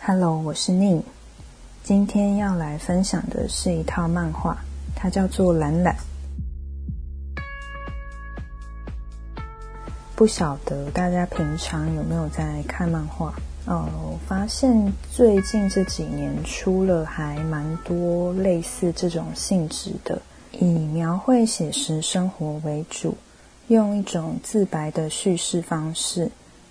Hello，我是宁。今天要来分享的是一套漫画，它叫做《懒懒》。不晓得大家平常有没有在看漫画？哦，我发现最近这几年出了还蛮多类似这种性质的，以描绘写实生活为主，用一种自白的叙事方式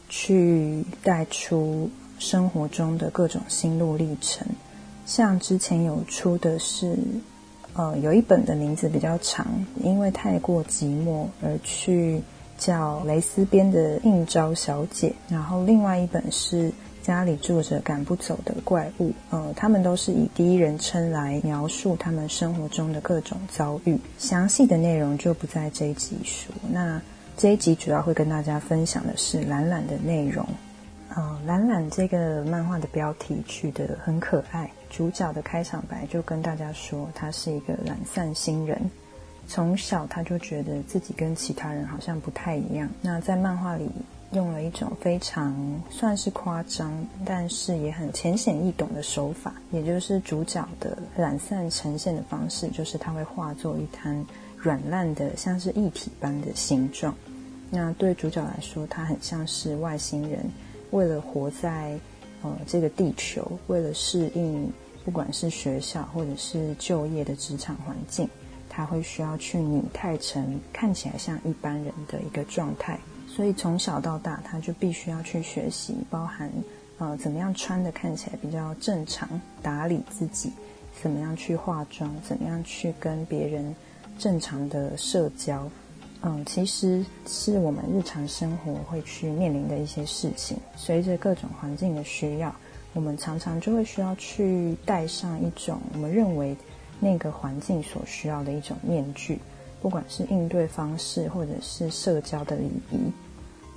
去带出。生活中的各种心路历程，像之前有出的是，呃，有一本的名字比较长，因为太过寂寞而去叫蕾丝边的应招小姐，然后另外一本是家里住着赶不走的怪物，呃，他们都是以第一人称来描述他们生活中的各种遭遇，详细的内容就不在这一集说。那这一集主要会跟大家分享的是懒懒的内容。呃，懒懒这个漫画的标题取得很可爱。主角的开场白就跟大家说，他是一个懒散新人，从小他就觉得自己跟其他人好像不太一样。那在漫画里用了一种非常算是夸张，但是也很浅显易懂的手法，也就是主角的懒散呈现的方式，就是他会化作一滩软烂的，像是液体般的形状。那对主角来说，他很像是外星人。为了活在呃这个地球，为了适应不管是学校或者是就业的职场环境，他会需要去拟态成看起来像一般人的一个状态。所以从小到大，他就必须要去学习，包含呃怎么样穿的看起来比较正常，打理自己，怎么样去化妆，怎么样去跟别人正常的社交。嗯，其实是我们日常生活会去面临的一些事情。随着各种环境的需要，我们常常就会需要去戴上一种我们认为那个环境所需要的一种面具，不管是应对方式或者是社交的礼仪。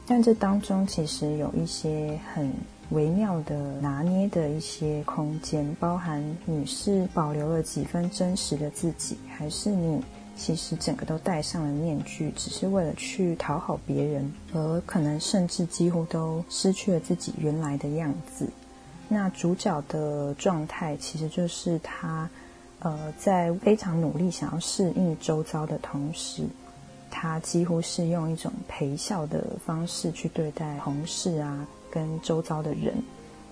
但这当中其实有一些很微妙的拿捏的一些空间，包含你是保留了几分真实的自己，还是你。其实整个都戴上了面具，只是为了去讨好别人，而可能甚至几乎都失去了自己原来的样子。那主角的状态其实就是他，呃，在非常努力想要适应周遭的同时，他几乎是用一种陪笑的方式去对待同事啊，跟周遭的人。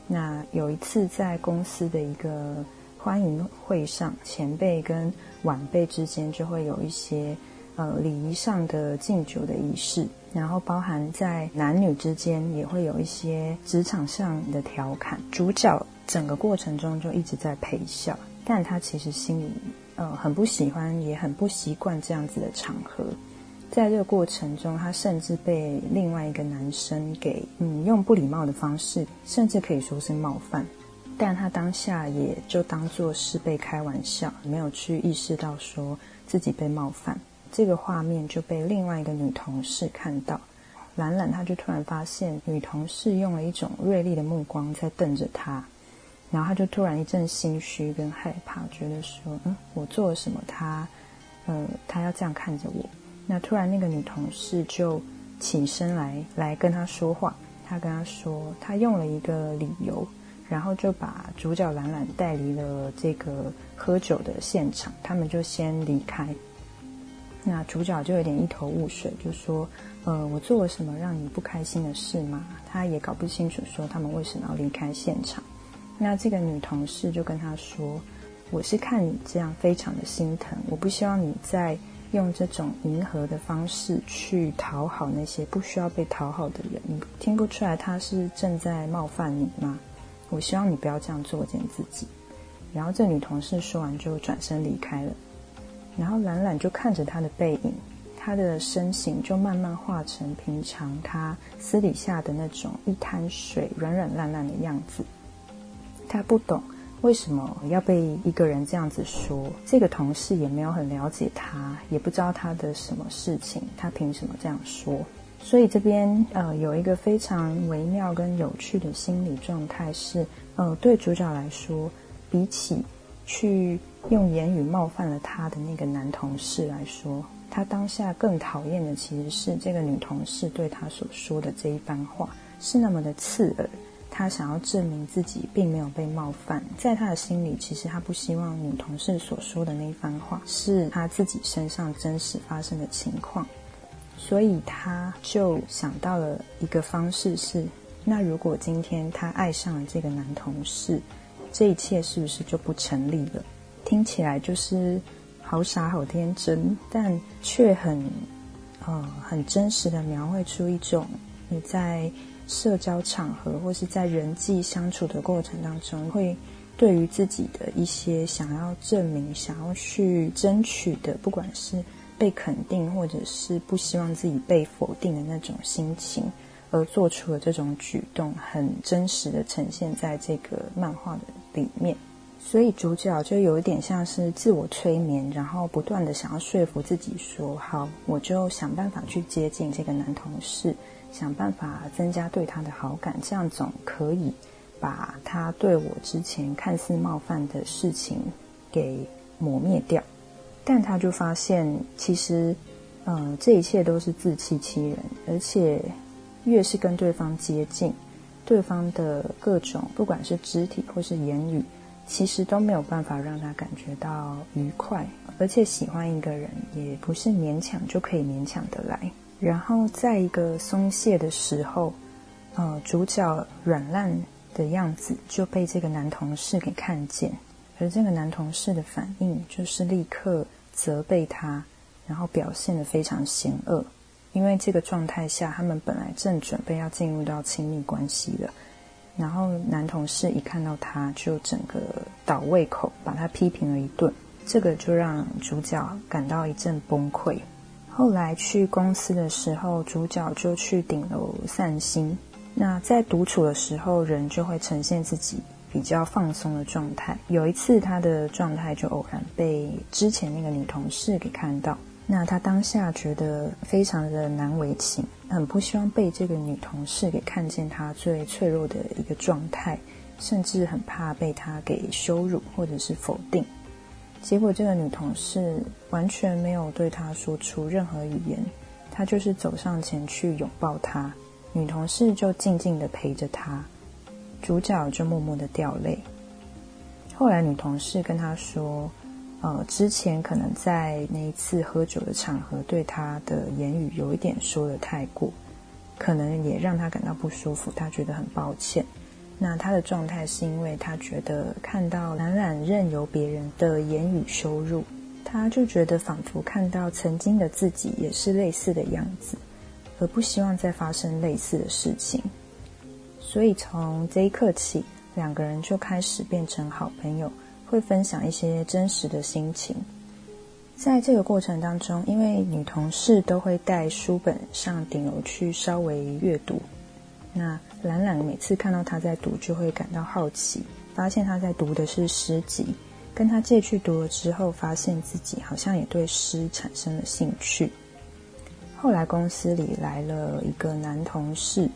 那有一次在公司的一个。欢迎会上，前辈跟晚辈之间就会有一些呃礼仪上的敬酒的仪式，然后包含在男女之间也会有一些职场上的调侃。主角整个过程中就一直在陪笑，但他其实心里呃很不喜欢，也很不习惯这样子的场合。在这个过程中，他甚至被另外一个男生给嗯用不礼貌的方式，甚至可以说是冒犯。但他当下也就当做是被开玩笑，没有去意识到说自己被冒犯。这个画面就被另外一个女同事看到，懒懒他就突然发现女同事用了一种锐利的目光在瞪着他，然后他就突然一阵心虚跟害怕，觉得说，嗯，我做了什么？他，呃，他要这样看着我。那突然那个女同事就起身来来跟他说话，他跟他说，他用了一个理由。然后就把主角懒懒带离了这个喝酒的现场，他们就先离开。那主角就有点一头雾水，就说：“呃，我做了什么让你不开心的事吗？”他也搞不清楚，说他们为什么要离开现场。那这个女同事就跟他说：“我是看你这样非常的心疼，我不希望你再用这种迎合的方式去讨好那些不需要被讨好的人。你听不出来他是正在冒犯你吗？”我希望你不要这样作践自己。然后这女同事说完就转身离开了。然后懒懒就看着她的背影，她的身形就慢慢化成平常她私底下的那种一滩水、软软烂烂的样子。她不懂为什么要被一个人这样子说。这个同事也没有很了解她，也不知道她的什么事情，他凭什么这样说？所以这边呃有一个非常微妙跟有趣的心理状态是，呃对主角来说，比起去用言语冒犯了他的那个男同事来说，他当下更讨厌的其实是这个女同事对他所说的这一番话是那么的刺耳。他想要证明自己并没有被冒犯，在他的心里，其实他不希望女同事所说的那一番话是他自己身上真实发生的情况，所以他就想到了一个方式是：那如果今天他爱上了这个男同事，这一切是不是就不成立了？听起来就是好傻好天真，但却很呃很真实的描绘出一种你在。社交场合或是在人际相处的过程当中，会对于自己的一些想要证明、想要去争取的，不管是被肯定或者是不希望自己被否定的那种心情，而做出了这种举动，很真实的呈现在这个漫画的里面。所以主角就有一点像是自我催眠，然后不断的想要说服自己说：“好，我就想办法去接近这个男同事。”想办法增加对他的好感，这样总可以把他对我之前看似冒犯的事情给磨灭掉。但他就发现，其实，嗯，这一切都是自欺欺人，而且越是跟对方接近，对方的各种不管是肢体或是言语，其实都没有办法让他感觉到愉快。而且喜欢一个人，也不是勉强就可以勉强的来。然后在一个松懈的时候，呃，主角软烂的样子就被这个男同事给看见，而这个男同事的反应就是立刻责备他，然后表现得非常险恶。因为这个状态下，他们本来正准备要进入到亲密关系的，然后男同事一看到他就整个倒胃口，把他批评了一顿，这个就让主角感到一阵崩溃。后来去公司的时候，主角就去顶楼散心。那在独处的时候，人就会呈现自己比较放松的状态。有一次，他的状态就偶然被之前那个女同事给看到。那他当下觉得非常的难为情，很不希望被这个女同事给看见他最脆弱的一个状态，甚至很怕被他给羞辱或者是否定。结果，这个女同事完全没有对他说出任何语言，他就是走上前去拥抱她，女同事就静静的陪着他，主角就默默的掉泪。后来，女同事跟他说：“呃，之前可能在那一次喝酒的场合，对他的言语有一点说的太过，可能也让他感到不舒服，他觉得很抱歉。”那他的状态是因为他觉得看到懒懒任由别人的言语羞辱，他就觉得仿佛看到曾经的自己也是类似的样子，而不希望再发生类似的事情。所以从这一刻起，两个人就开始变成好朋友，会分享一些真实的心情。在这个过程当中，因为女同事都会带书本上顶楼去稍微阅读。那懒懒每次看到她在读，就会感到好奇，发现她在读的是诗集，跟她借去读了之后，发现自己好像也对诗产生了兴趣。后来公司里来了一个男同事，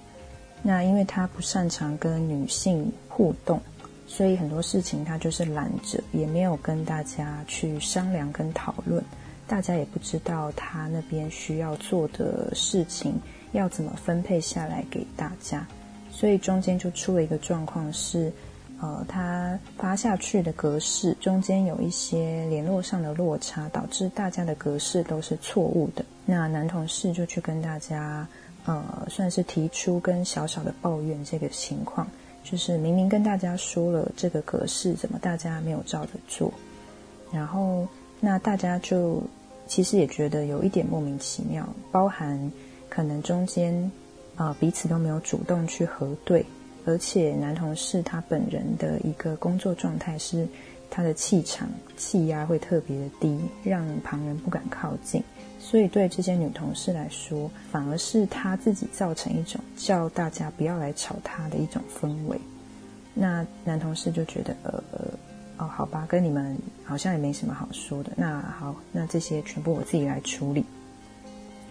那因为他不擅长跟女性互动，所以很多事情他就是懒着，也没有跟大家去商量跟讨论，大家也不知道他那边需要做的事情。要怎么分配下来给大家？所以中间就出了一个状况是，呃，他发下去的格式中间有一些联络上的落差，导致大家的格式都是错误的。那男同事就去跟大家，呃，算是提出跟小小的抱怨这个情况，就是明明跟大家说了这个格式，怎么大家没有照着做？然后那大家就其实也觉得有一点莫名其妙，包含。可能中间，啊，彼此都没有主动去核对，而且男同事他本人的一个工作状态是，他的气场气压会特别的低，让旁人不敢靠近，所以对这些女同事来说，反而是她自己造成一种叫大家不要来吵她的一种氛围。那男同事就觉得，呃，哦，好吧，跟你们好像也没什么好说的，那好，那这些全部我自己来处理，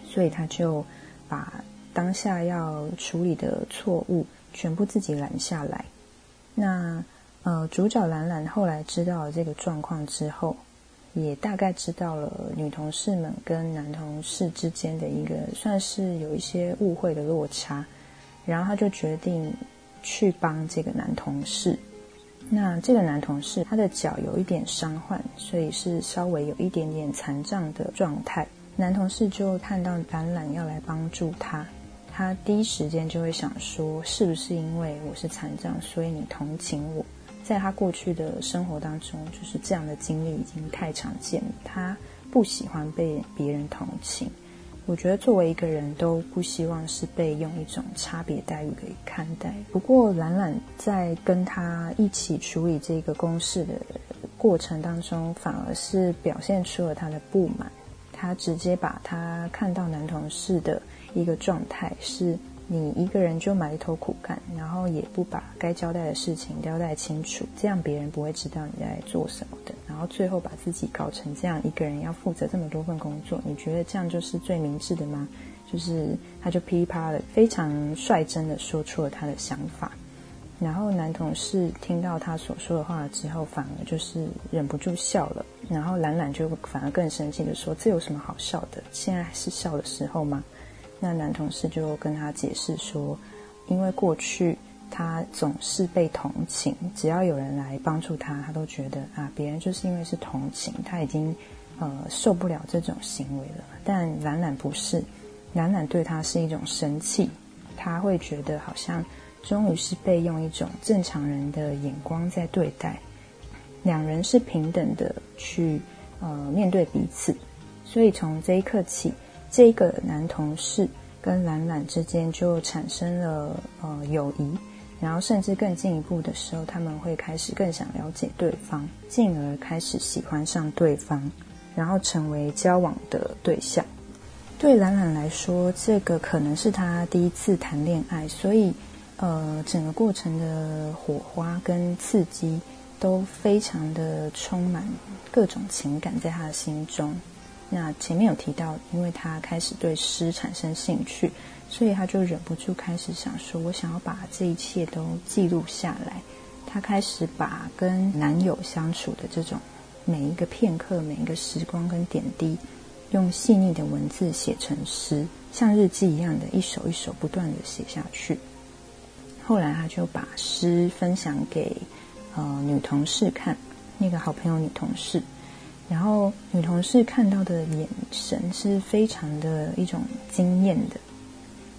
所以他就。把当下要处理的错误全部自己揽下来。那呃，主角兰兰后来知道了这个状况之后，也大概知道了女同事们跟男同事之间的一个算是有一些误会的落差，然后他就决定去帮这个男同事。那这个男同事他的脚有一点伤患，所以是稍微有一点点残障的状态。男同事就看到兰兰要来帮助他，他第一时间就会想说，是不是因为我是残障，所以你同情我？在他过去的生活当中，就是这样的经历已经太常见了。他不喜欢被别人同情。我觉得作为一个人都不希望是被用一种差别待遇给看待。不过兰兰在跟他一起处理这个公事的过程当中，反而是表现出了他的不满。他直接把他看到男同事的一个状态是。你一个人就埋头苦干，然后也不把该交代的事情交代清楚，这样别人不会知道你在做什么的。然后最后把自己搞成这样，一个人要负责这么多份工作，你觉得这样就是最明智的吗？就是他就噼里啪啦的非常率真的说出了他的想法。然后男同事听到他所说的话之后，反而就是忍不住笑了。然后懒懒就反而更生气的说：“这有什么好笑的？现在是笑的时候吗？”那男同事就跟他解释说，因为过去他总是被同情，只要有人来帮助他，他都觉得啊，别人就是因为是同情，他已经呃受不了这种行为了。但懒懒不是，懒懒对他是一种生气，他会觉得好像终于是被用一种正常人的眼光在对待，两人是平等的去呃面对彼此，所以从这一刻起。这个男同事跟兰兰之间就产生了呃友谊，然后甚至更进一步的时候，他们会开始更想了解对方，进而开始喜欢上对方，然后成为交往的对象。对兰兰来说，这个可能是他第一次谈恋爱，所以呃整个过程的火花跟刺激都非常的充满各种情感在他的心中。那前面有提到，因为他开始对诗产生兴趣，所以他就忍不住开始想说：“我想要把这一切都记录下来。”他开始把跟男友相处的这种每一个片刻、每一个时光跟点滴，用细腻的文字写成诗，像日记一样的一首一首不断的写下去。后来他就把诗分享给呃女同事看，那个好朋友女同事。然后女同事看到的眼神是非常的一种惊艳的，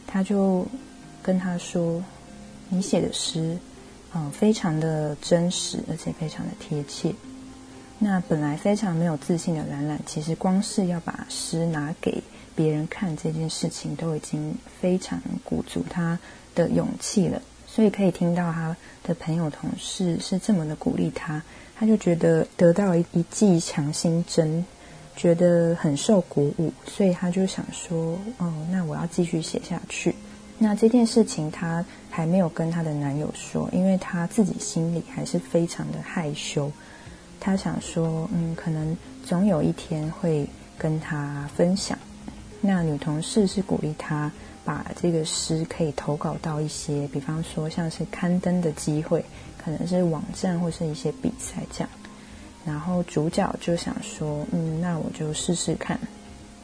她就跟他说：“你写的诗，嗯，非常的真实，而且非常的贴切。”那本来非常没有自信的兰兰，其实光是要把诗拿给别人看这件事情，都已经非常鼓足她的勇气了。所以可以听到他的朋友同事是这么的鼓励他。他就觉得得到了一剂强心针，觉得很受鼓舞，所以他就想说：“哦，那我要继续写下去。”那这件事情他还没有跟他的男友说，因为他自己心里还是非常的害羞。他想说：“嗯，可能总有一天会跟他分享。”那女同事是鼓励他把这个诗可以投稿到一些，比方说像是刊登的机会。可能是网站或是一些比赛这样，然后主角就想说，嗯，那我就试试看。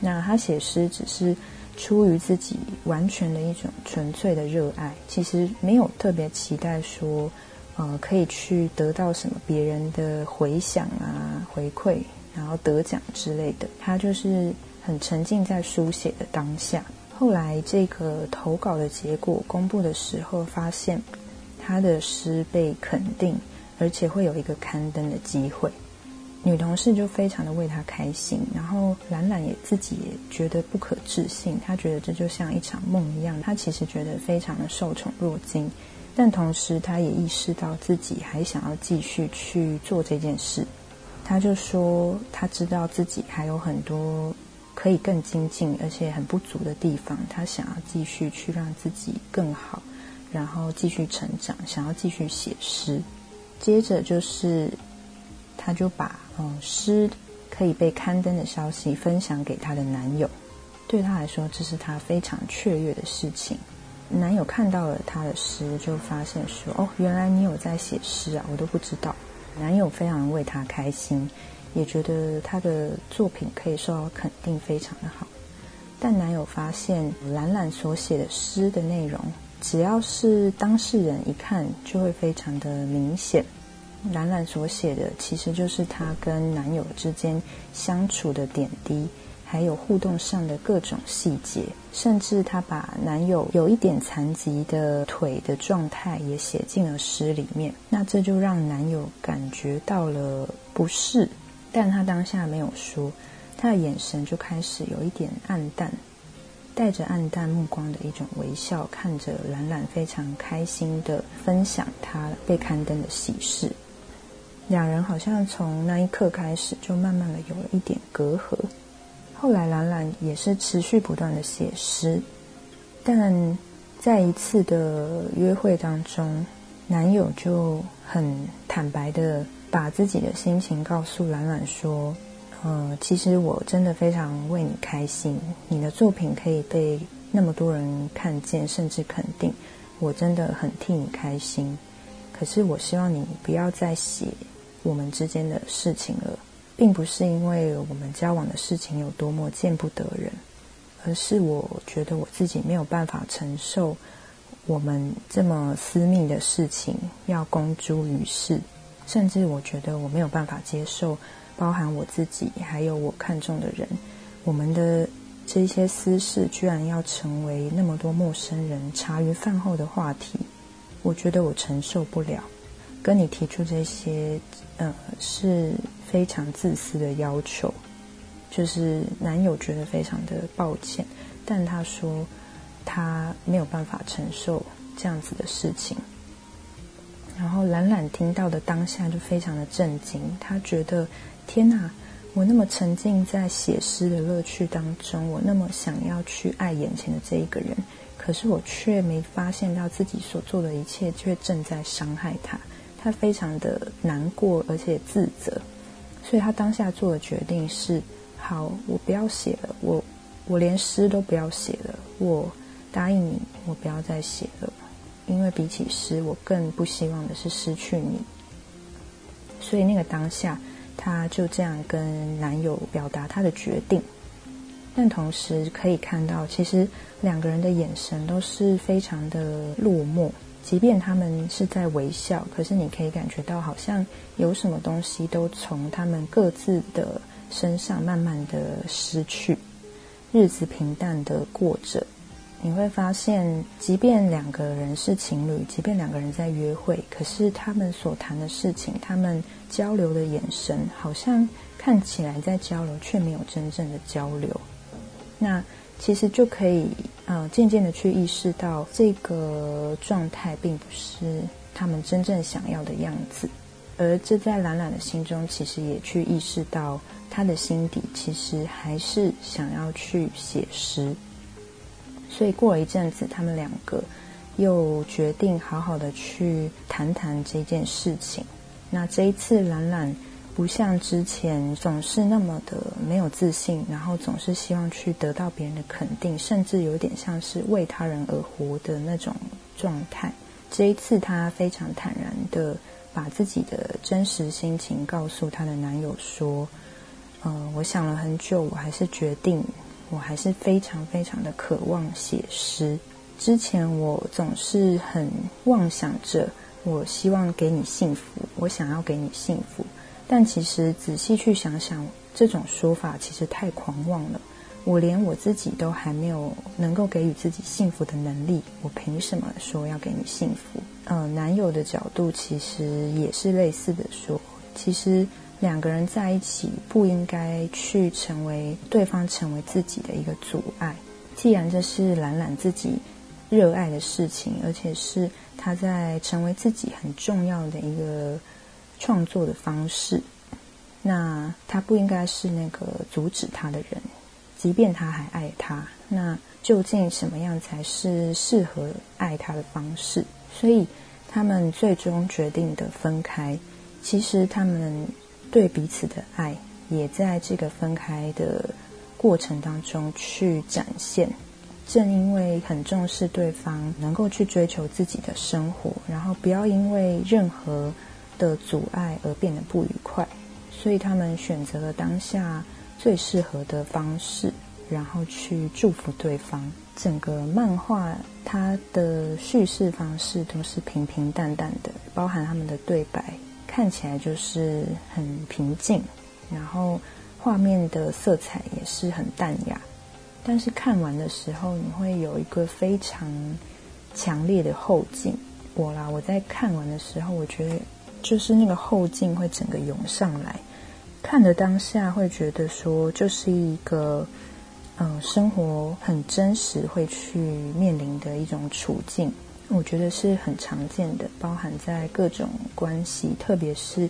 那他写诗只是出于自己完全的一种纯粹的热爱，其实没有特别期待说，呃，可以去得到什么别人的回响啊、回馈，然后得奖之类的。他就是很沉浸在书写的当下。后来这个投稿的结果公布的时候，发现。他的诗被肯定，而且会有一个刊登的机会，女同事就非常的为他开心。然后兰兰也自己也觉得不可置信，她觉得这就像一场梦一样。她其实觉得非常的受宠若惊，但同时她也意识到自己还想要继续去做这件事。她就说，她知道自己还有很多可以更精进，而且很不足的地方，她想要继续去让自己更好。然后继续成长，想要继续写诗。接着就是，他就把嗯诗可以被刊登的消息分享给她的男友。对他来说，这是他非常雀跃的事情。男友看到了他的诗，就发现说：“哦，原来你有在写诗啊，我都不知道。”男友非常为他开心，也觉得他的作品可以受到肯定，非常的好。但男友发现兰兰所写的诗的内容。只要是当事人一看就会非常的明显。兰兰所写的其实就是她跟男友之间相处的点滴，还有互动上的各种细节，甚至她把男友有一点残疾的腿的状态也写进了诗里面。那这就让男友感觉到了不适，但他当下没有说，他的眼神就开始有一点暗淡。带着暗淡目光的一种微笑，看着兰兰非常开心的分享他被刊登的喜事。两人好像从那一刻开始就慢慢的有了一点隔阂。后来兰兰也是持续不断的写诗，但在一次的约会当中，男友就很坦白的把自己的心情告诉兰兰说。呃，其实我真的非常为你开心，你的作品可以被那么多人看见，甚至肯定，我真的很替你开心。可是我希望你不要再写我们之间的事情了，并不是因为我们交往的事情有多么见不得人，而是我觉得我自己没有办法承受我们这么私密的事情要公诸于世，甚至我觉得我没有办法接受。包含我自己，还有我看中的人，我们的这些私事，居然要成为那么多陌生人茶余饭后的话题，我觉得我承受不了。跟你提出这些，呃，是非常自私的要求，就是男友觉得非常的抱歉，但他说他没有办法承受这样子的事情。然后懒懒听到的当下就非常的震惊，他觉得。天哪！我那么沉浸在写诗的乐趣当中，我那么想要去爱眼前的这一个人，可是我却没发现到自己所做的一切却正在伤害他。他非常的难过，而且自责，所以他当下做的决定是：好，我不要写了，我我连诗都不要写了，我答应你，我不要再写了，因为比起诗，我更不希望的是失去你。所以那个当下。她就这样跟男友表达她的决定，但同时可以看到，其实两个人的眼神都是非常的落寞。即便他们是在微笑，可是你可以感觉到，好像有什么东西都从他们各自的身上慢慢的失去。日子平淡的过着。你会发现，即便两个人是情侣，即便两个人在约会，可是他们所谈的事情，他们交流的眼神，好像看起来在交流，却没有真正的交流。那其实就可以，呃，渐渐的去意识到，这个状态并不是他们真正想要的样子。而这在懒懒的心中，其实也去意识到，他的心底其实还是想要去写诗。所以过了一阵子，他们两个又决定好好的去谈谈这件事情。那这一次，兰兰不像之前总是那么的没有自信，然后总是希望去得到别人的肯定，甚至有点像是为他人而活的那种状态。这一次，她非常坦然的把自己的真实心情告诉她的男友说：“呃，我想了很久，我还是决定。”我还是非常非常的渴望写诗。之前我总是很妄想着，我希望给你幸福，我想要给你幸福。但其实仔细去想想，这种说法其实太狂妄了。我连我自己都还没有能够给予自己幸福的能力，我凭什么说要给你幸福？呃，男友的角度其实也是类似的说，其实。两个人在一起不应该去成为对方成为自己的一个阻碍。既然这是懒懒自己热爱的事情，而且是他在成为自己很重要的一个创作的方式，那他不应该是那个阻止他的人。即便他还爱他，那究竟什么样才是适合爱他的方式？所以他们最终决定的分开。其实他们。对彼此的爱，也在这个分开的过程当中去展现。正因为很重视对方，能够去追求自己的生活，然后不要因为任何的阻碍而变得不愉快，所以他们选择了当下最适合的方式，然后去祝福对方。整个漫画它的叙事方式都是平平淡淡的，包含他们的对白看起来就是很平静，然后画面的色彩也是很淡雅。但是看完的时候，你会有一个非常强烈的后劲。我啦，我在看完的时候，我觉得就是那个后劲会整个涌上来。看的当下会觉得说，就是一个嗯，生活很真实会去面临的一种处境。我觉得是很常见的，包含在各种关系，特别是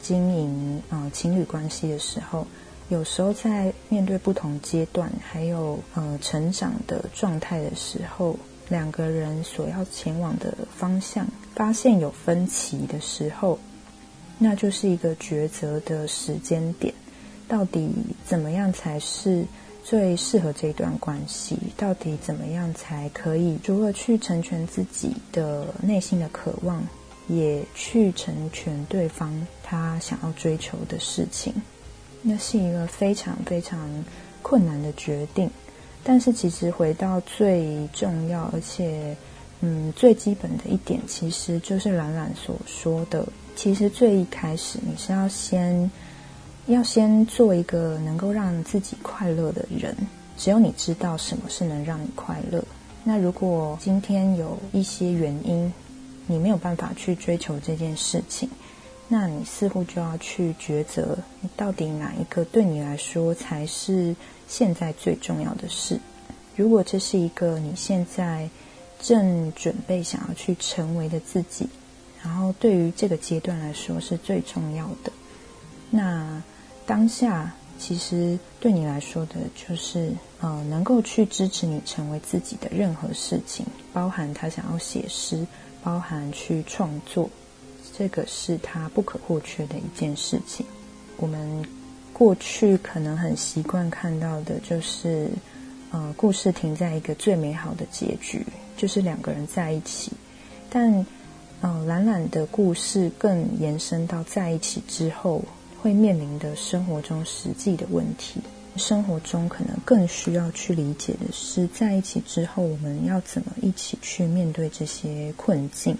经营啊情侣关系的时候，有时候在面对不同阶段还有呃成长的状态的时候。两个人所要前往的方向发现有分歧的时候，那就是一个抉择的时间点。到底怎么样才是最适合这段关系？到底怎么样才可以如何去成全自己的内心的渴望，也去成全对方他想要追求的事情？那是一个非常非常困难的决定。但是，其实回到最重要，而且，嗯，最基本的一点，其实就是兰兰所说的。其实最一开始，你是要先，要先做一个能够让自己快乐的人。只有你知道什么是能让你快乐。那如果今天有一些原因，你没有办法去追求这件事情，那你似乎就要去抉择，到底哪一个对你来说才是。现在最重要的事，如果这是一个你现在正准备想要去成为的自己，然后对于这个阶段来说是最重要的，那当下其实对你来说的就是，呃，能够去支持你成为自己的任何事情，包含他想要写诗，包含去创作，这个是他不可或缺的一件事情。我们。过去可能很习惯看到的就是，呃，故事停在一个最美好的结局，就是两个人在一起。但，呃，懒懒的故事更延伸到在一起之后会面临的生活中实际的问题。生活中可能更需要去理解的是，在一起之后我们要怎么一起去面对这些困境。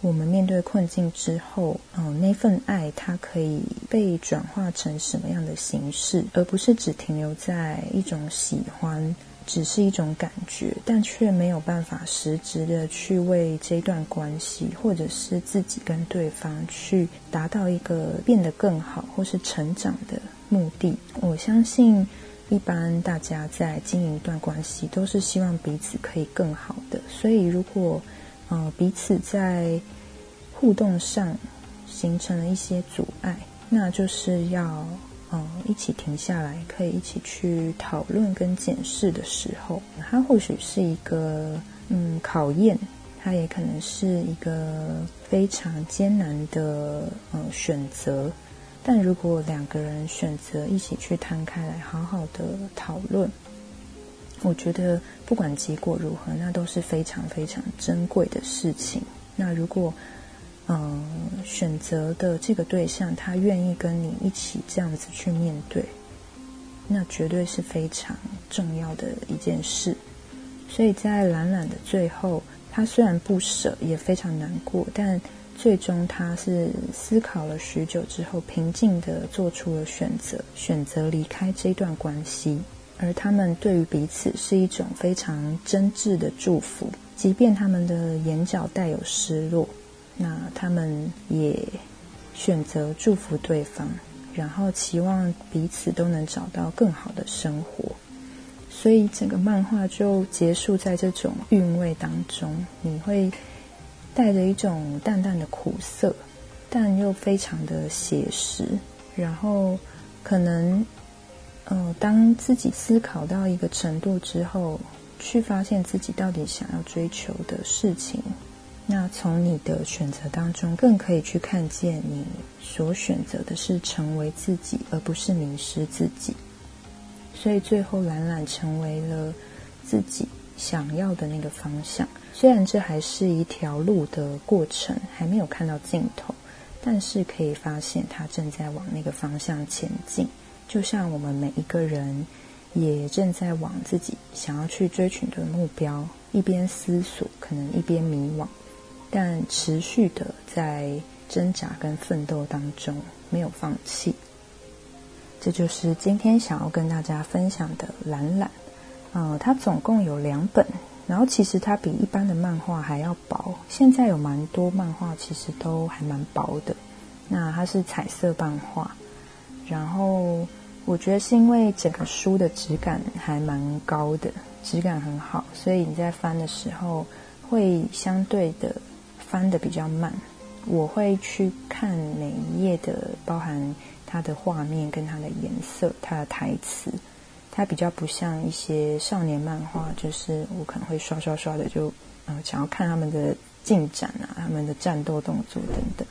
我们面对困境之后，嗯，那份爱它可以被转化成什么样的形式，而不是只停留在一种喜欢，只是一种感觉，但却没有办法实质的去为这段关系，或者是自己跟对方去达到一个变得更好或是成长的目的。我相信，一般大家在经营一段关系，都是希望彼此可以更好的。所以，如果呃彼此在互动上形成了一些阻碍，那就是要嗯一起停下来，可以一起去讨论跟检视的时候，它或许是一个嗯考验，它也可能是一个非常艰难的嗯选择。但如果两个人选择一起去摊开来，好好的讨论，我觉得不管结果如何，那都是非常非常珍贵的事情。那如果嗯，选择的这个对象，他愿意跟你一起这样子去面对，那绝对是非常重要的一件事。所以在懒懒的最后，他虽然不舍，也非常难过，但最终他是思考了许久之后，平静的做出了选择，选择离开这段关系。而他们对于彼此是一种非常真挚的祝福，即便他们的眼角带有失落。那他们也选择祝福对方，然后期望彼此都能找到更好的生活，所以整个漫画就结束在这种韵味当中。你会带着一种淡淡的苦涩，但又非常的写实。然后可能，呃，当自己思考到一个程度之后，去发现自己到底想要追求的事情。那从你的选择当中，更可以去看见你所选择的是成为自己，而不是迷失自己。所以最后，懒懒成为了自己想要的那个方向。虽然这还是一条路的过程，还没有看到尽头，但是可以发现他正在往那个方向前进。就像我们每一个人也正在往自己想要去追寻的目标一边思索，可能一边迷惘，但持续的在挣扎跟奋斗当中，没有放弃。这就是今天想要跟大家分享的《懒懒》。呃，它总共有两本，然后其实它比一般的漫画还要薄。现在有蛮多漫画其实都还蛮薄的。那它是彩色漫画，然后我觉得是因为整个书的质感还蛮高的，质感很好，所以你在翻的时候会相对的翻的比较慢。我会去看每一页的，包含它的画面跟它的颜色、它的台词。它比较不像一些少年漫画，就是我可能会刷刷刷的就，呃，想要看他们的进展啊，他们的战斗动作等等。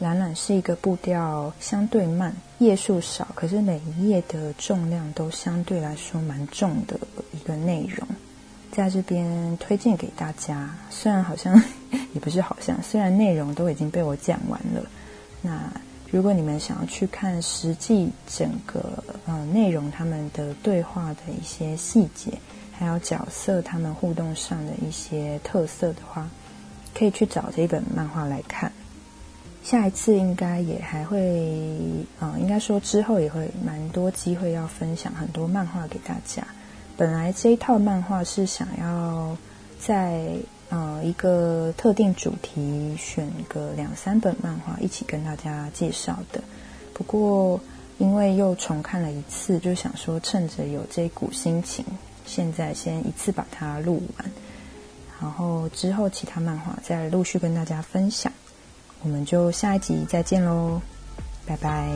懒懒是一个步调相对慢，页数少，可是每一页的重量都相对来说蛮重的一个内容，在这边推荐给大家。虽然好像也不是好像，虽然内容都已经被我讲完了，那。如果你们想要去看实际整个呃内容，他们的对话的一些细节，还有角色他们互动上的一些特色的话，可以去找这一本漫画来看。下一次应该也还会，呃，应该说之后也会蛮多机会要分享很多漫画给大家。本来这一套漫画是想要在。呃，一个特定主题，选个两三本漫画一起跟大家介绍的。不过，因为又重看了一次，就想说趁着有这股心情，现在先一次把它录完，然后之后其他漫画再陆续跟大家分享。我们就下一集再见喽，拜拜。